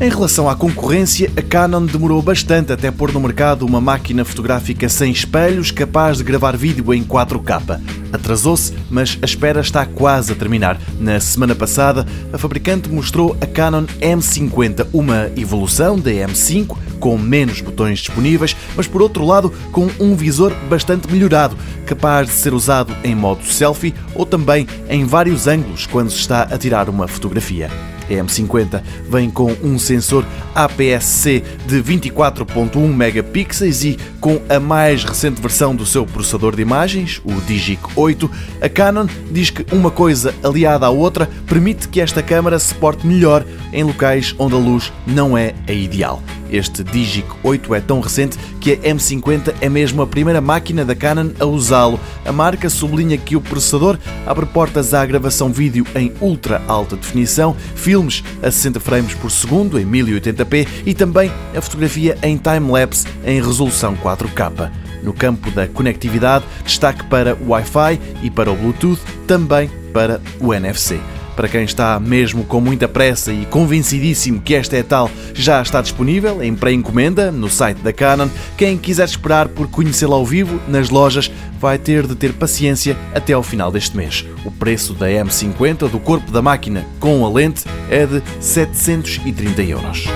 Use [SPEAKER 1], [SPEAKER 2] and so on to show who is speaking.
[SPEAKER 1] Em relação à concorrência, a Canon demorou bastante até pôr no mercado uma máquina fotográfica sem espelhos capaz de gravar vídeo em 4K. Atrasou-se, mas a espera está quase a terminar. Na semana passada, a fabricante mostrou a Canon M50, uma evolução da M5 com menos botões disponíveis, mas por outro lado com um visor bastante melhorado, capaz de ser usado em modo selfie ou também em vários ângulos quando se está a tirar uma fotografia. A M50 vem com um sensor APS-C de 24.1 megapixels e com a mais recente versão do seu processador de imagens, o Digic 8, a Canon diz que uma coisa aliada à outra permite que esta câmera se porte melhor em locais onde a luz não é a ideal. Este Digic 8 é tão recente que a M50 é mesmo a primeira máquina da Canon a usá-lo. A marca sublinha que o processador abre portas à gravação vídeo em ultra alta definição, filmes a 60 frames por segundo em 1080p e também a fotografia em time-lapse em resolução 4K. No campo da conectividade, destaque para o Wi-Fi e para o Bluetooth, também para o NFC. Para quem está mesmo com muita pressa e convencidíssimo que esta é tal, já está disponível em pré-encomenda no site da Canon. Quem quiser esperar por conhecê-la ao vivo nas lojas vai ter de ter paciência até ao final deste mês. O preço da M50 do corpo da máquina com a lente é de 730 euros.